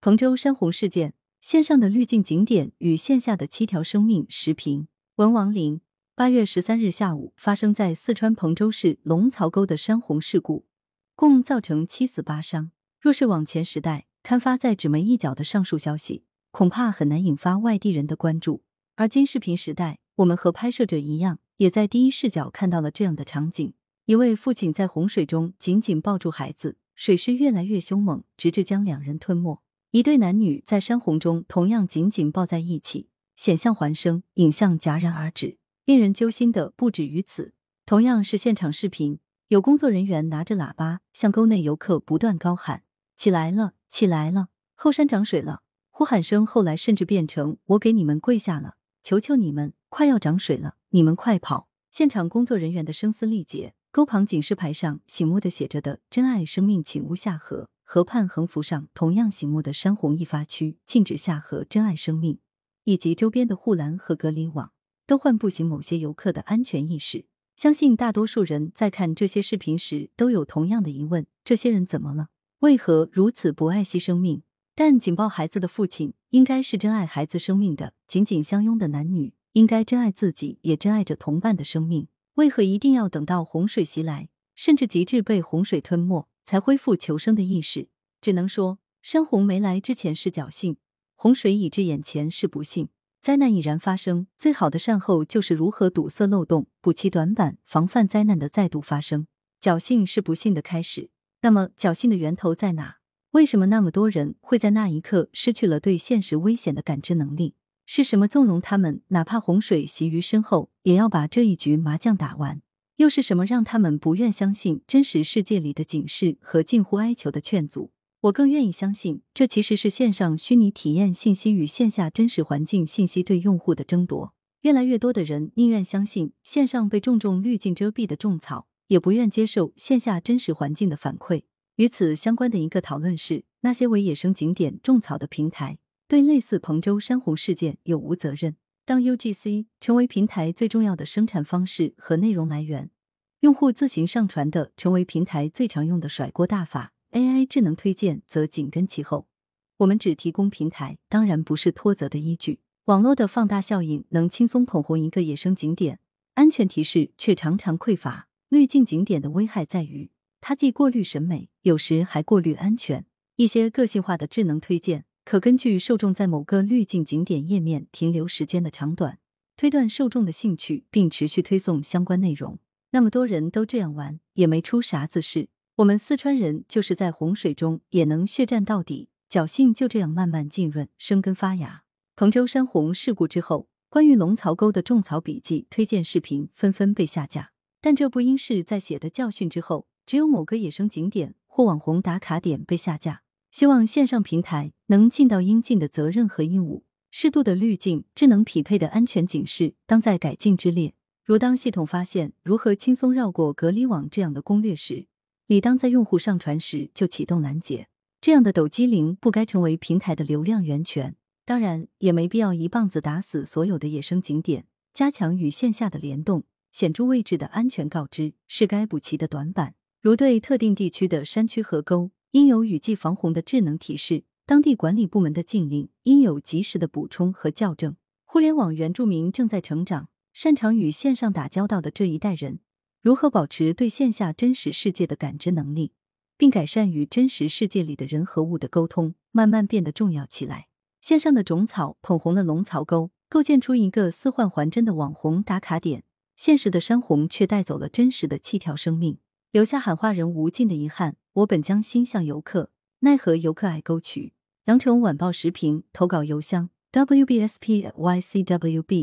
彭州山洪事件，线上的滤镜景点与线下的七条生命时评。文王林，八月十三日下午发生在四川彭州市龙槽沟的山洪事故，共造成七死八伤。若是往前时代，刊发在纸媒一角的上述消息，恐怕很难引发外地人的关注。而今视频时代，我们和拍摄者一样，也在第一视角看到了这样的场景：一位父亲在洪水中紧紧抱住孩子，水势越来越凶猛，直至将两人吞没；一对男女在山洪中同样紧紧抱在一起，险象环生，影像戛然而止。令人揪心的不止于此，同样是现场视频，有工作人员拿着喇叭向沟内游客不断高喊：“起来了，起来了，后山涨水了！”呼喊声后来甚至变成：“我给你们跪下了。”求求你们，快要涨水了，你们快跑！现场工作人员的声嘶力竭，沟旁警示牌上醒目的写着的“珍爱生命，请勿下河”，河畔横幅上同样醒目的“山洪易发区，禁止下河，珍爱生命”，以及周边的护栏和隔离网，都唤不醒某些游客的安全意识。相信大多数人在看这些视频时，都有同样的疑问：这些人怎么了？为何如此不爱惜生命？但紧抱孩子的父亲应该是珍爱孩子生命的，紧紧相拥的男女应该珍爱自己，也珍爱着同伴的生命。为何一定要等到洪水袭来，甚至极致被洪水吞没，才恢复求生的意识？只能说，山洪没来之前是侥幸，洪水已至眼前是不幸。灾难已然发生，最好的善后就是如何堵塞漏洞，补齐短板，防范灾难的再度发生。侥幸是不幸的开始，那么侥幸的源头在哪？为什么那么多人会在那一刻失去了对现实危险的感知能力？是什么纵容他们，哪怕洪水袭于身后，也要把这一局麻将打完？又是什么让他们不愿相信真实世界里的警示和近乎哀求的劝阻？我更愿意相信，这其实是线上虚拟体验信息与线下真实环境信息对用户的争夺。越来越多的人宁愿相信线上被重重滤镜遮蔽的种草，也不愿接受线下真实环境的反馈。与此相关的一个讨论是，那些为野生景点种草的平台对类似彭州山洪事件有无责任？当 UGC 成为平台最重要的生产方式和内容来源，用户自行上传的成为平台最常用的甩锅大法，AI 智能推荐则紧跟其后。我们只提供平台，当然不是脱责的依据。网络的放大效应能轻松捧红一个野生景点，安全提示却常常匮乏。滤镜景点的危害在于。它既过滤审美，有时还过滤安全。一些个性化的智能推荐，可根据受众在某个滤镜景点页面停留时间的长短，推断受众的兴趣，并持续推送相关内容。那么多人都这样玩，也没出啥子事。我们四川人就是在洪水中也能血战到底，侥幸就这样慢慢浸润、生根发芽。彭州山洪事故之后，关于龙槽沟的种草笔记推荐视频纷纷被下架，但这不应是在写的教训之后。只有某个野生景点或网红打卡点被下架，希望线上平台能尽到应尽的责任和义务。适度的滤镜、智能匹配的安全警示，当在改进之列。如当系统发现如何轻松绕过隔离网这样的攻略时，理当在用户上传时就启动拦截。这样的抖机灵不该成为平台的流量源泉。当然，也没必要一棒子打死所有的野生景点。加强与线下的联动，显著位置的安全告知，是该补齐的短板。如对特定地区的山区河沟应有雨季防洪的智能提示，当地管理部门的禁令应有及时的补充和校正。互联网原住民正在成长，擅长与线上打交道的这一代人，如何保持对线下真实世界的感知能力，并改善与真实世界里的人和物的沟通，慢慢变得重要起来。线上的种草捧红了龙槽沟，构建出一个似幻还真的网红打卡点，现实的山洪却带走了真实的七条生命。留下喊话人无尽的遗憾。我本将心向游客，奈何游客爱沟渠。羊城晚报时评投稿邮箱：wbspycwb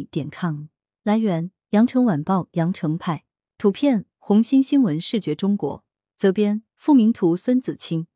点 com。来源：羊城晚报羊城派。图片：红星新闻视觉中国。责编：付明图，孙子清。